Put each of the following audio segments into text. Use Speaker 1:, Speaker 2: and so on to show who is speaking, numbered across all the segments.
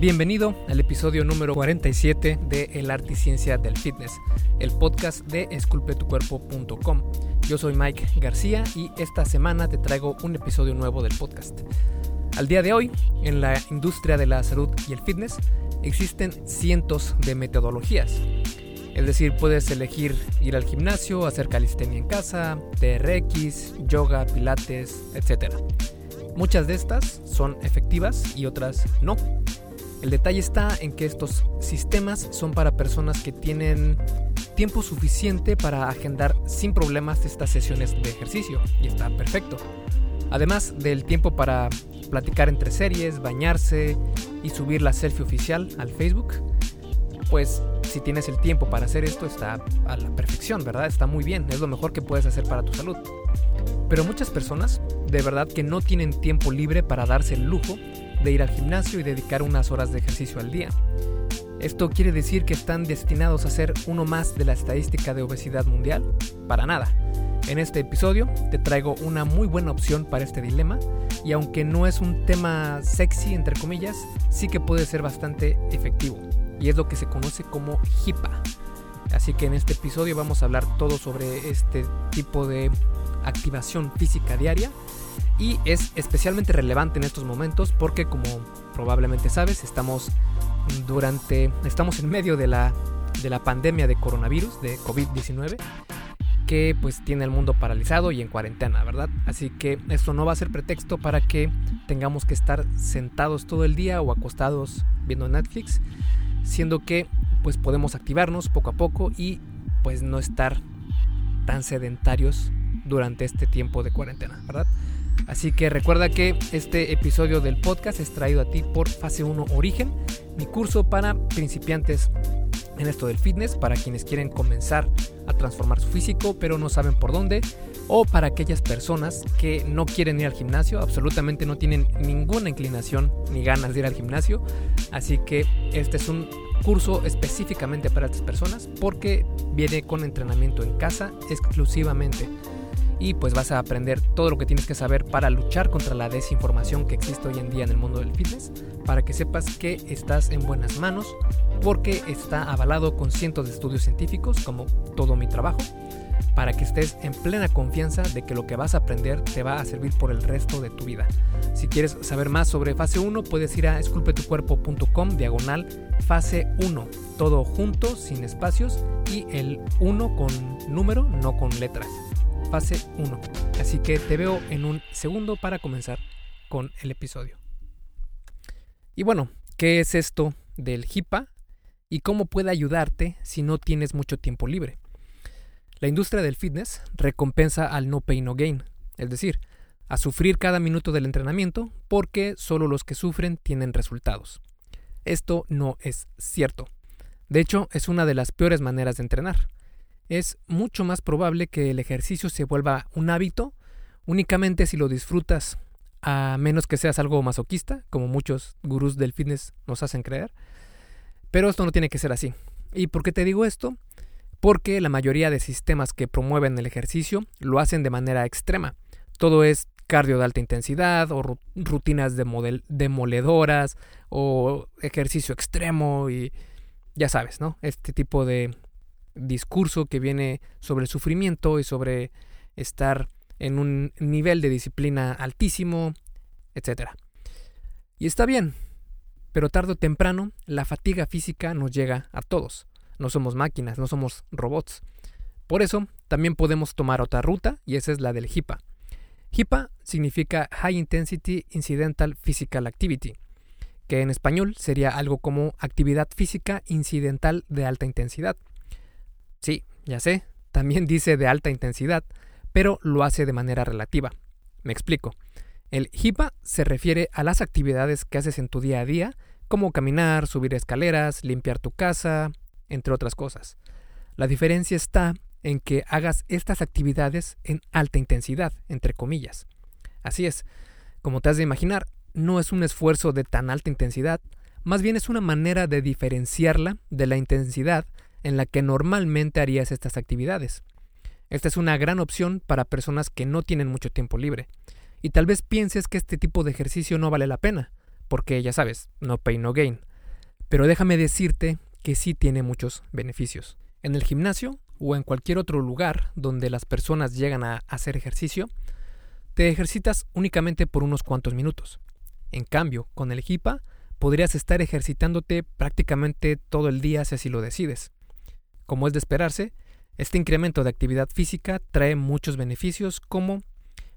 Speaker 1: Bienvenido al episodio número 47 de El Arte y Ciencia del Fitness, el podcast de esculpetucuerpo.com. Yo soy Mike García y esta semana te traigo un episodio nuevo del podcast. Al día de hoy, en la industria de la salud y el fitness, existen cientos de metodologías. Es decir, puedes elegir ir al gimnasio, hacer calistenia en casa, TRX, yoga, pilates, etc. Muchas de estas son efectivas y otras no. El detalle está en que estos sistemas son para personas que tienen tiempo suficiente para agendar sin problemas estas sesiones de ejercicio y está perfecto. Además del tiempo para platicar entre series, bañarse y subir la selfie oficial al Facebook, pues si tienes el tiempo para hacer esto está a la perfección, ¿verdad? Está muy bien, es lo mejor que puedes hacer para tu salud. Pero muchas personas de verdad que no tienen tiempo libre para darse el lujo de ir al gimnasio y dedicar unas horas de ejercicio al día. ¿Esto quiere decir que están destinados a ser uno más de la estadística de obesidad mundial? Para nada. En este episodio te traigo una muy buena opción para este dilema y aunque no es un tema sexy entre comillas, sí que puede ser bastante efectivo y es lo que se conoce como HIPAA. Así que en este episodio vamos a hablar todo sobre este tipo de activación física diaria y es especialmente relevante en estos momentos porque como probablemente sabes estamos durante estamos en medio de la de la pandemia de coronavirus de COVID-19 que pues tiene el mundo paralizado y en cuarentena, ¿verdad? Así que esto no va a ser pretexto para que tengamos que estar sentados todo el día o acostados viendo Netflix, siendo que pues podemos activarnos poco a poco y pues no estar tan sedentarios durante este tiempo de cuarentena, ¿verdad? Así que recuerda que este episodio del podcast es traído a ti por Fase 1 Origen, mi curso para principiantes en esto del fitness, para quienes quieren comenzar a transformar su físico pero no saben por dónde, o para aquellas personas que no quieren ir al gimnasio, absolutamente no tienen ninguna inclinación ni ganas de ir al gimnasio. Así que este es un curso específicamente para estas personas porque viene con entrenamiento en casa exclusivamente y pues vas a aprender todo lo que tienes que saber para luchar contra la desinformación que existe hoy en día en el mundo del fitness, para que sepas que estás en buenas manos, porque está avalado con cientos de estudios científicos, como todo mi trabajo, para que estés en plena confianza de que lo que vas a aprender te va a servir por el resto de tu vida. Si quieres saber más sobre fase 1, puedes ir a esculpetucuerpo.com diagonal fase 1, todo junto, sin espacios y el 1 con número, no con letras fase 1. Así que te veo en un segundo para comenzar con el episodio. Y bueno, ¿qué es esto del HIPAA y cómo puede ayudarte si no tienes mucho tiempo libre? La industria del fitness recompensa al no pay no gain, es decir, a sufrir cada minuto del entrenamiento porque solo los que sufren tienen resultados. Esto no es cierto. De hecho, es una de las peores maneras de entrenar es mucho más probable que el ejercicio se vuelva un hábito únicamente si lo disfrutas, a menos que seas algo masoquista, como muchos gurús del fitness nos hacen creer. Pero esto no tiene que ser así. ¿Y por qué te digo esto? Porque la mayoría de sistemas que promueven el ejercicio lo hacen de manera extrema. Todo es cardio de alta intensidad o rutinas demoledoras o ejercicio extremo y ya sabes, ¿no? Este tipo de, discurso que viene sobre el sufrimiento y sobre estar en un nivel de disciplina altísimo, etc. Y está bien, pero tarde o temprano la fatiga física nos llega a todos. No somos máquinas, no somos robots. Por eso también podemos tomar otra ruta y esa es la del HIPAA. HIPAA significa High Intensity Incidental Physical Activity, que en español sería algo como actividad física incidental de alta intensidad. Sí, ya sé, también dice de alta intensidad, pero lo hace de manera relativa. Me explico. El HIPAA se refiere a las actividades que haces en tu día a día, como caminar, subir escaleras, limpiar tu casa, entre otras cosas. La diferencia está en que hagas estas actividades en alta intensidad, entre comillas. Así es, como te has de imaginar, no es un esfuerzo de tan alta intensidad, más bien es una manera de diferenciarla de la intensidad en la que normalmente harías estas actividades. Esta es una gran opción para personas que no tienen mucho tiempo libre. Y tal vez pienses que este tipo de ejercicio no vale la pena, porque ya sabes, no pay no gain. Pero déjame decirte que sí tiene muchos beneficios. En el gimnasio o en cualquier otro lugar donde las personas llegan a hacer ejercicio, te ejercitas únicamente por unos cuantos minutos. En cambio, con el HIPAA podrías estar ejercitándote prácticamente todo el día si así lo decides. Como es de esperarse, este incremento de actividad física trae muchos beneficios como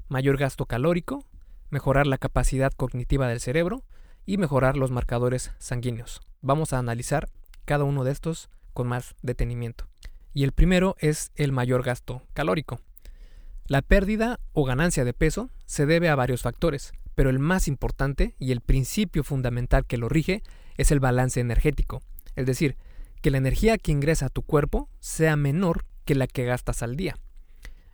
Speaker 1: mayor gasto calórico, mejorar la capacidad cognitiva del cerebro y mejorar los marcadores sanguíneos. Vamos a analizar cada uno de estos con más detenimiento. Y el primero es el mayor gasto calórico. La pérdida o ganancia de peso se debe a varios factores, pero el más importante y el principio fundamental que lo rige es el balance energético, es decir, que la energía que ingresa a tu cuerpo sea menor que la que gastas al día.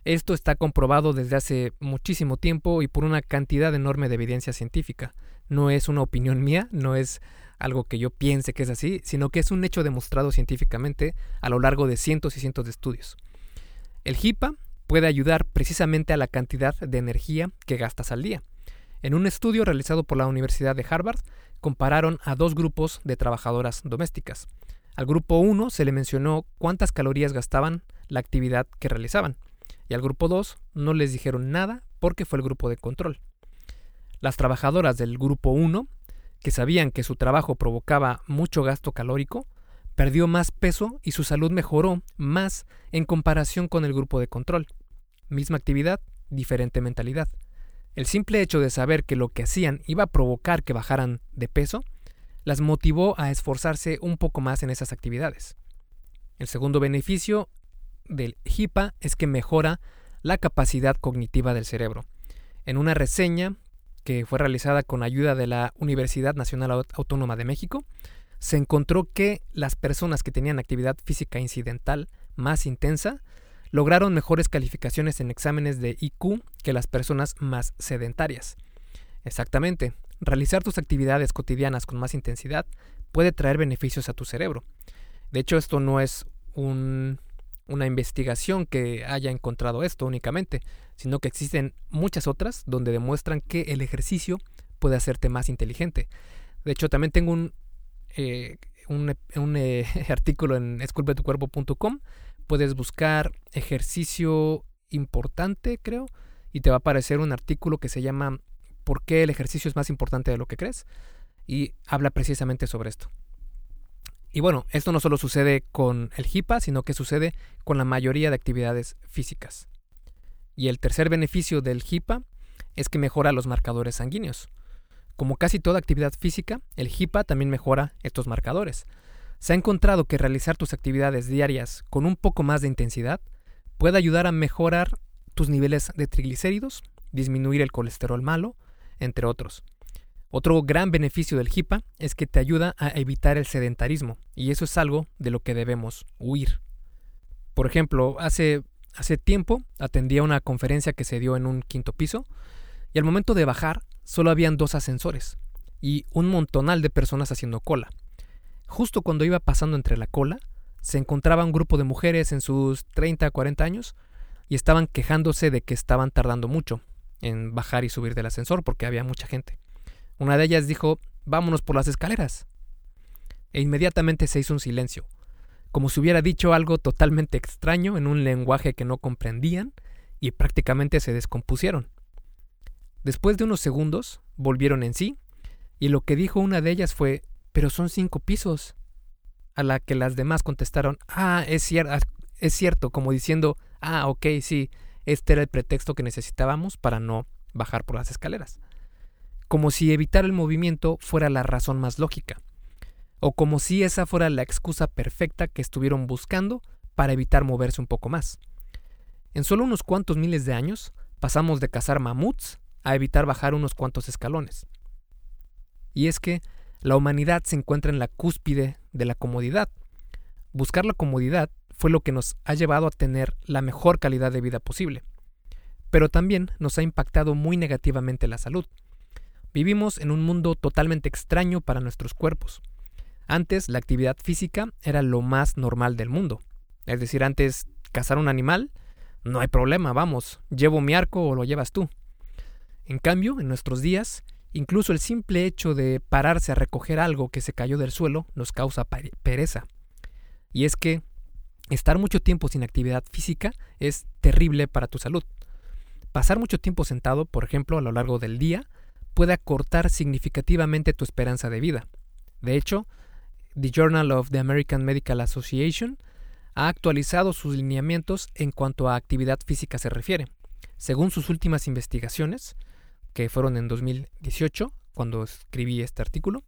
Speaker 1: Esto está comprobado desde hace muchísimo tiempo y por una cantidad enorme de evidencia científica. No es una opinión mía, no es algo que yo piense que es así, sino que es un hecho demostrado científicamente a lo largo de cientos y cientos de estudios. El HIPAA puede ayudar precisamente a la cantidad de energía que gastas al día. En un estudio realizado por la Universidad de Harvard, compararon a dos grupos de trabajadoras domésticas. Al grupo 1 se le mencionó cuántas calorías gastaban la actividad que realizaban, y al grupo 2 no les dijeron nada porque fue el grupo de control. Las trabajadoras del grupo 1 que sabían que su trabajo provocaba mucho gasto calórico, perdió más peso y su salud mejoró más en comparación con el grupo de control. Misma actividad, diferente mentalidad. El simple hecho de saber que lo que hacían iba a provocar que bajaran de peso, las motivó a esforzarse un poco más en esas actividades. El segundo beneficio del HIPAA es que mejora la capacidad cognitiva del cerebro. En una reseña que fue realizada con ayuda de la Universidad Nacional Autónoma de México, se encontró que las personas que tenían actividad física incidental más intensa lograron mejores calificaciones en exámenes de IQ que las personas más sedentarias. Exactamente, realizar tus actividades cotidianas con más intensidad puede traer beneficios a tu cerebro. De hecho, esto no es un una investigación que haya encontrado esto únicamente, sino que existen muchas otras donde demuestran que el ejercicio puede hacerte más inteligente. De hecho, también tengo un, eh, eh, artículo en esculpetucuerpo.com. Puedes buscar ejercicio importante, creo, y te va a aparecer un artículo que se llama ¿Por qué el ejercicio es más importante de lo que crees? Y habla precisamente sobre esto. Y bueno, esto no solo sucede con el HIPAA, sino que sucede con la mayoría de actividades físicas. Y el tercer beneficio del HIPAA es que mejora los marcadores sanguíneos. Como casi toda actividad física, el HIPAA también mejora estos marcadores. Se ha encontrado que realizar tus actividades diarias con un poco más de intensidad puede ayudar a mejorar tus niveles de triglicéridos, disminuir el colesterol malo, entre otros. Otro gran beneficio del HIPAA es que te ayuda a evitar el sedentarismo, y eso es algo de lo que debemos huir. Por ejemplo, hace, hace tiempo atendí a una conferencia que se dio en un quinto piso, y al momento de bajar solo habían dos ascensores, y un montonal de personas haciendo cola. Justo cuando iba pasando entre la cola, se encontraba un grupo de mujeres en sus 30 40 años y estaban quejándose de que estaban tardando mucho en bajar y subir del ascensor porque había mucha gente. Una de ellas dijo, vámonos por las escaleras. E inmediatamente se hizo un silencio, como si hubiera dicho algo totalmente extraño en un lenguaje que no comprendían, y prácticamente se descompusieron. Después de unos segundos, volvieron en sí, y lo que dijo una de ellas fue, pero son cinco pisos. A la que las demás contestaron, ah, es, cierto, es cierto, como diciendo, ah, ok, sí, este era el pretexto que necesitábamos para no bajar por las escaleras como si evitar el movimiento fuera la razón más lógica, o como si esa fuera la excusa perfecta que estuvieron buscando para evitar moverse un poco más. En solo unos cuantos miles de años pasamos de cazar mamuts a evitar bajar unos cuantos escalones. Y es que la humanidad se encuentra en la cúspide de la comodidad. Buscar la comodidad fue lo que nos ha llevado a tener la mejor calidad de vida posible, pero también nos ha impactado muy negativamente la salud. Vivimos en un mundo totalmente extraño para nuestros cuerpos. Antes la actividad física era lo más normal del mundo. Es decir, antes cazar un animal, no hay problema, vamos, llevo mi arco o lo llevas tú. En cambio, en nuestros días, Incluso el simple hecho de pararse a recoger algo que se cayó del suelo nos causa pereza. Y es que estar mucho tiempo sin actividad física es terrible para tu salud. Pasar mucho tiempo sentado, por ejemplo, a lo largo del día, puede acortar significativamente tu esperanza de vida. De hecho, The Journal of the American Medical Association ha actualizado sus lineamientos en cuanto a actividad física se refiere. Según sus últimas investigaciones, que fueron en 2018, cuando escribí este artículo,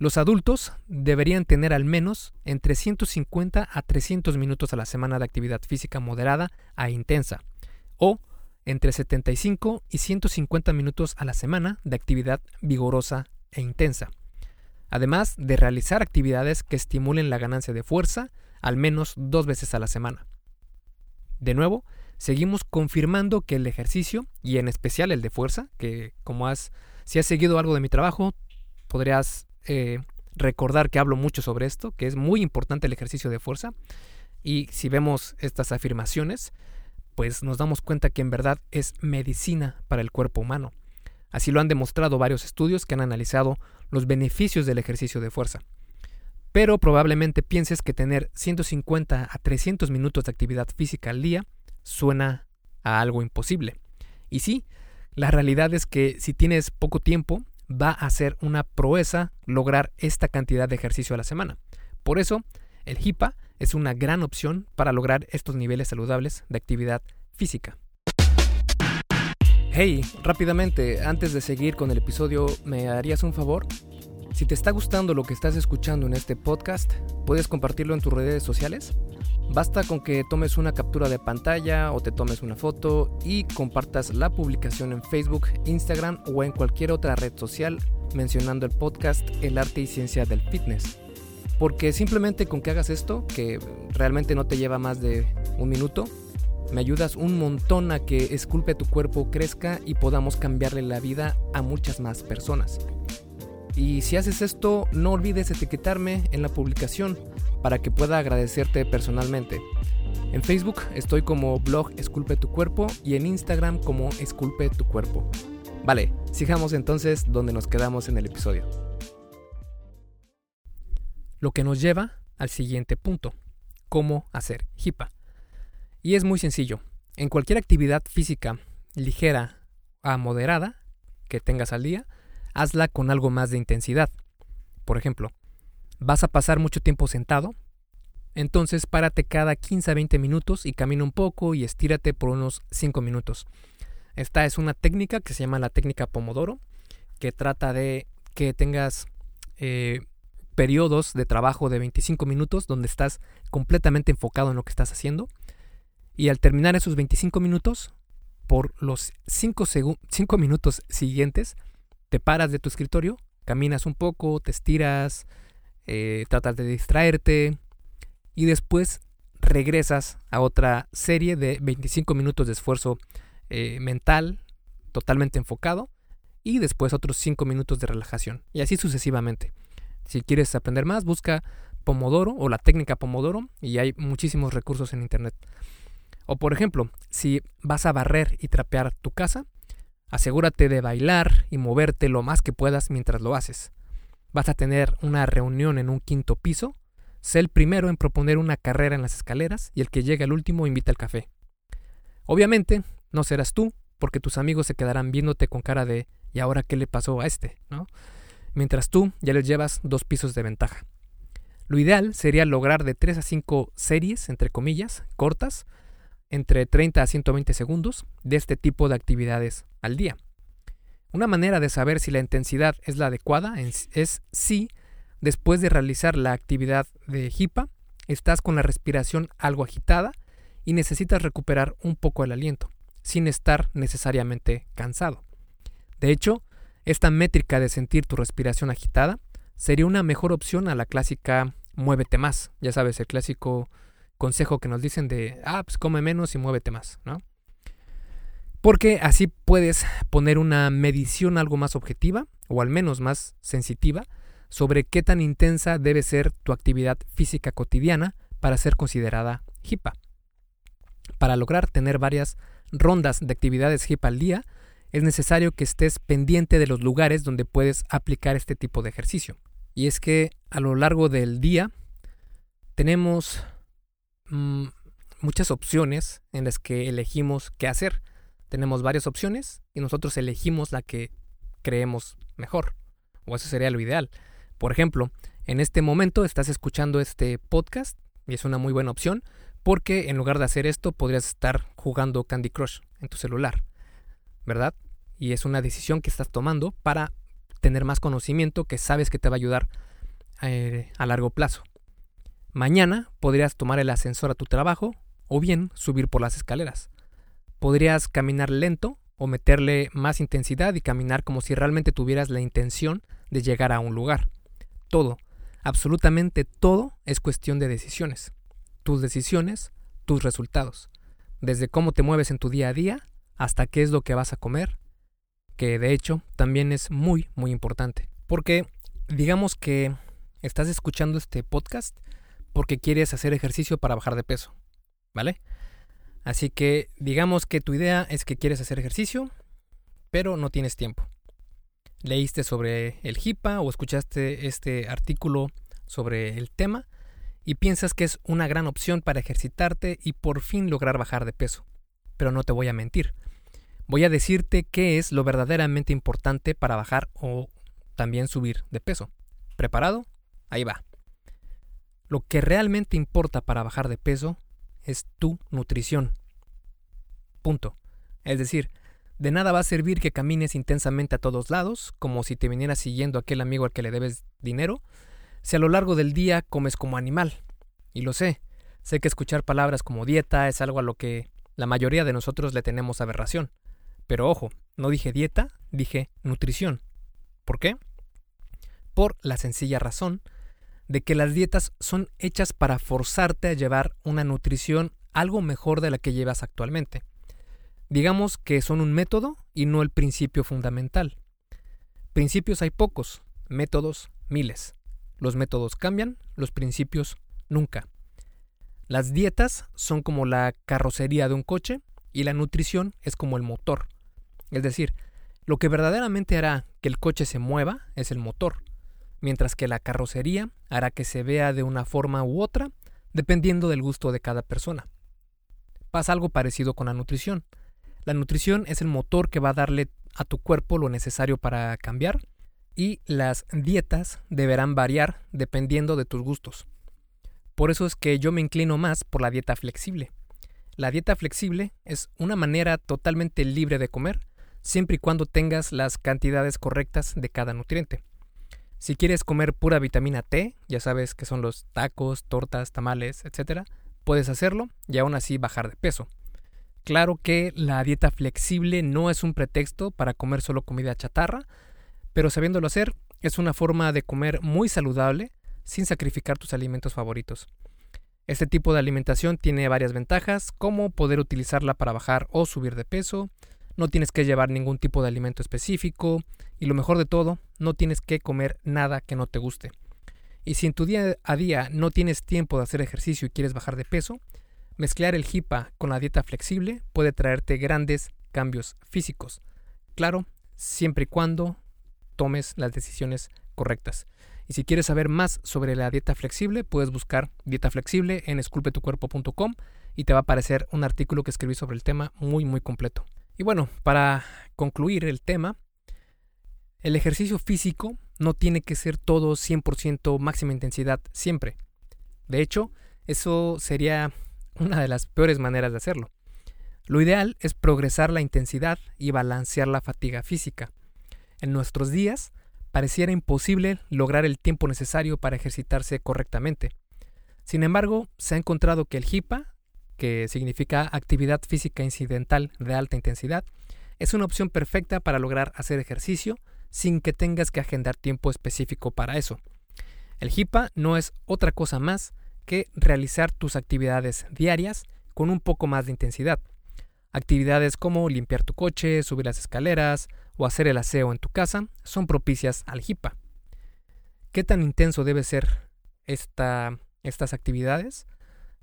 Speaker 1: los adultos deberían tener al menos entre 150 a 300 minutos a la semana de actividad física moderada a intensa, o entre 75 y 150 minutos a la semana de actividad vigorosa e intensa, además de realizar actividades que estimulen la ganancia de fuerza al menos dos veces a la semana. De nuevo, seguimos confirmando que el ejercicio, y en especial el de fuerza, que como has, si has seguido algo de mi trabajo, podrías eh, recordar que hablo mucho sobre esto, que es muy importante el ejercicio de fuerza. Y si vemos estas afirmaciones, pues nos damos cuenta que en verdad es medicina para el cuerpo humano. Así lo han demostrado varios estudios que han analizado los beneficios del ejercicio de fuerza. Pero probablemente pienses que tener 150 a 300 minutos de actividad física al día suena a algo imposible. Y sí, la realidad es que si tienes poco tiempo, va a ser una proeza lograr esta cantidad de ejercicio a la semana. Por eso, el HIPAA es una gran opción para lograr estos niveles saludables de actividad física. Hey, rápidamente, antes de seguir con el episodio, ¿me harías un favor? Si te está gustando lo que estás escuchando en este podcast, ¿puedes compartirlo en tus redes sociales? Basta con que tomes una captura de pantalla o te tomes una foto y compartas la publicación en Facebook, Instagram o en cualquier otra red social mencionando el podcast El arte y ciencia del fitness. Porque simplemente con que hagas esto, que realmente no te lleva más de un minuto, me ayudas un montón a que Esculpe tu cuerpo crezca y podamos cambiarle la vida a muchas más personas. Y si haces esto, no olvides etiquetarme en la publicación para que pueda agradecerte personalmente. En Facebook estoy como blog Esculpe tu cuerpo y en Instagram como Esculpe tu cuerpo. Vale, sigamos entonces donde nos quedamos en el episodio. Lo que nos lleva al siguiente punto, cómo hacer HIPAA. Y es muy sencillo. En cualquier actividad física ligera a moderada que tengas al día, hazla con algo más de intensidad. Por ejemplo, vas a pasar mucho tiempo sentado, entonces párate cada 15 a 20 minutos y camina un poco y estírate por unos 5 minutos. Esta es una técnica que se llama la técnica Pomodoro, que trata de que tengas eh, periodos de trabajo de 25 minutos donde estás completamente enfocado en lo que estás haciendo. Y al terminar esos 25 minutos, por los 5 minutos siguientes, te paras de tu escritorio, caminas un poco, te estiras, eh, tratas de distraerte y después regresas a otra serie de 25 minutos de esfuerzo eh, mental totalmente enfocado y después otros 5 minutos de relajación y así sucesivamente. Si quieres aprender más, busca Pomodoro o la técnica Pomodoro y hay muchísimos recursos en internet. O por ejemplo, si vas a barrer y trapear tu casa, Asegúrate de bailar y moverte lo más que puedas mientras lo haces. Vas a tener una reunión en un quinto piso. Sé el primero en proponer una carrera en las escaleras y el que llegue al último invita al café. Obviamente, no serás tú, porque tus amigos se quedarán viéndote con cara de ¿y ahora qué le pasó a este? ¿no? Mientras tú ya les llevas dos pisos de ventaja. Lo ideal sería lograr de 3 a 5 series, entre comillas, cortas, entre 30 a 120 segundos de este tipo de actividades al día. Una manera de saber si la intensidad es la adecuada es si, después de realizar la actividad de HIPA, estás con la respiración algo agitada y necesitas recuperar un poco el aliento, sin estar necesariamente cansado. De hecho, esta métrica de sentir tu respiración agitada sería una mejor opción a la clásica muévete más, ya sabes, el clásico consejo que nos dicen de, ah, pues come menos y muévete más, ¿no? Porque así puedes poner una medición algo más objetiva, o al menos más sensitiva, sobre qué tan intensa debe ser tu actividad física cotidiana para ser considerada HIPA. Para lograr tener varias rondas de actividades HIPA al día, es necesario que estés pendiente de los lugares donde puedes aplicar este tipo de ejercicio. Y es que a lo largo del día tenemos mm, muchas opciones en las que elegimos qué hacer. Tenemos varias opciones y nosotros elegimos la que creemos mejor. O eso sería lo ideal. Por ejemplo, en este momento estás escuchando este podcast y es una muy buena opción porque en lugar de hacer esto podrías estar jugando Candy Crush en tu celular, ¿verdad? Y es una decisión que estás tomando para tener más conocimiento que sabes que te va a ayudar eh, a largo plazo. Mañana podrías tomar el ascensor a tu trabajo o bien subir por las escaleras. Podrías caminar lento o meterle más intensidad y caminar como si realmente tuvieras la intención de llegar a un lugar. Todo, absolutamente todo es cuestión de decisiones. Tus decisiones, tus resultados. Desde cómo te mueves en tu día a día hasta qué es lo que vas a comer, que de hecho también es muy, muy importante. Porque digamos que estás escuchando este podcast porque quieres hacer ejercicio para bajar de peso, ¿vale? Así que digamos que tu idea es que quieres hacer ejercicio, pero no tienes tiempo. Leíste sobre el HIPAA o escuchaste este artículo sobre el tema y piensas que es una gran opción para ejercitarte y por fin lograr bajar de peso. Pero no te voy a mentir voy a decirte qué es lo verdaderamente importante para bajar o también subir de peso. ¿Preparado? Ahí va. Lo que realmente importa para bajar de peso es tu nutrición. Punto. Es decir, de nada va a servir que camines intensamente a todos lados, como si te vinieras siguiendo aquel amigo al que le debes dinero, si a lo largo del día comes como animal. Y lo sé, sé que escuchar palabras como dieta es algo a lo que la mayoría de nosotros le tenemos aberración. Pero ojo, no dije dieta, dije nutrición. ¿Por qué? Por la sencilla razón de que las dietas son hechas para forzarte a llevar una nutrición algo mejor de la que llevas actualmente. Digamos que son un método y no el principio fundamental. Principios hay pocos, métodos miles. Los métodos cambian, los principios nunca. Las dietas son como la carrocería de un coche y la nutrición es como el motor. Es decir, lo que verdaderamente hará que el coche se mueva es el motor, mientras que la carrocería hará que se vea de una forma u otra, dependiendo del gusto de cada persona. Pasa algo parecido con la nutrición. La nutrición es el motor que va a darle a tu cuerpo lo necesario para cambiar y las dietas deberán variar dependiendo de tus gustos. Por eso es que yo me inclino más por la dieta flexible. La dieta flexible es una manera totalmente libre de comer siempre y cuando tengas las cantidades correctas de cada nutriente. Si quieres comer pura vitamina T, ya sabes que son los tacos, tortas, tamales, etc., puedes hacerlo y aún así bajar de peso. Claro que la dieta flexible no es un pretexto para comer solo comida chatarra, pero sabiéndolo hacer es una forma de comer muy saludable sin sacrificar tus alimentos favoritos. Este tipo de alimentación tiene varias ventajas, como poder utilizarla para bajar o subir de peso, no tienes que llevar ningún tipo de alimento específico y lo mejor de todo, no tienes que comer nada que no te guste. Y si en tu día a día no tienes tiempo de hacer ejercicio y quieres bajar de peso, mezclar el HIPAA con la dieta flexible puede traerte grandes cambios físicos. Claro, siempre y cuando tomes las decisiones correctas. Y si quieres saber más sobre la dieta flexible, puedes buscar dieta flexible en esculpetucuerpo.com y te va a aparecer un artículo que escribí sobre el tema muy muy completo. Y bueno, para concluir el tema, el ejercicio físico no tiene que ser todo 100% máxima intensidad siempre. De hecho, eso sería una de las peores maneras de hacerlo. Lo ideal es progresar la intensidad y balancear la fatiga física. En nuestros días, pareciera imposible lograr el tiempo necesario para ejercitarse correctamente. Sin embargo, se ha encontrado que el HIPAA que significa actividad física incidental de alta intensidad, es una opción perfecta para lograr hacer ejercicio sin que tengas que agendar tiempo específico para eso. El HIPAA no es otra cosa más que realizar tus actividades diarias con un poco más de intensidad. Actividades como limpiar tu coche, subir las escaleras o hacer el aseo en tu casa son propicias al HIPAA. ¿Qué tan intenso debe ser esta, estas actividades?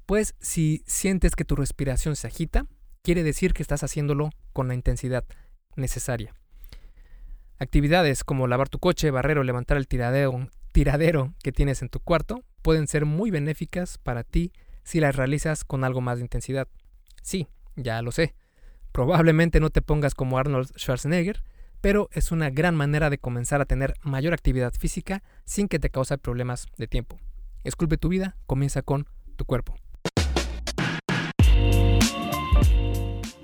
Speaker 1: Pues si sientes que tu respiración se agita, quiere decir que estás haciéndolo con la intensidad necesaria. Actividades como lavar tu coche, barrer o levantar el tiradero, tiradero que tienes en tu cuarto pueden ser muy benéficas para ti si las realizas con algo más de intensidad. Sí, ya lo sé. Probablemente no te pongas como Arnold Schwarzenegger, pero es una gran manera de comenzar a tener mayor actividad física sin que te cause problemas de tiempo. Esculpe tu vida, comienza con tu cuerpo.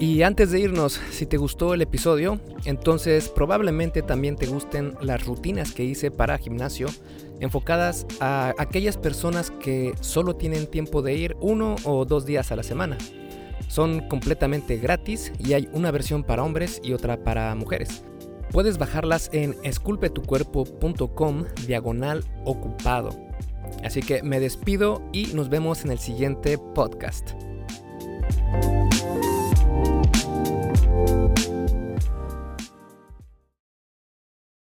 Speaker 1: Y antes de irnos, si te gustó el episodio, entonces probablemente también te gusten las rutinas que hice para gimnasio, enfocadas a aquellas personas que solo tienen tiempo de ir uno o dos días a la semana. Son completamente gratis y hay una versión para hombres y otra para mujeres. Puedes bajarlas en esculpetucuerpo.com diagonal ocupado. Así que me despido y nos vemos en el siguiente podcast.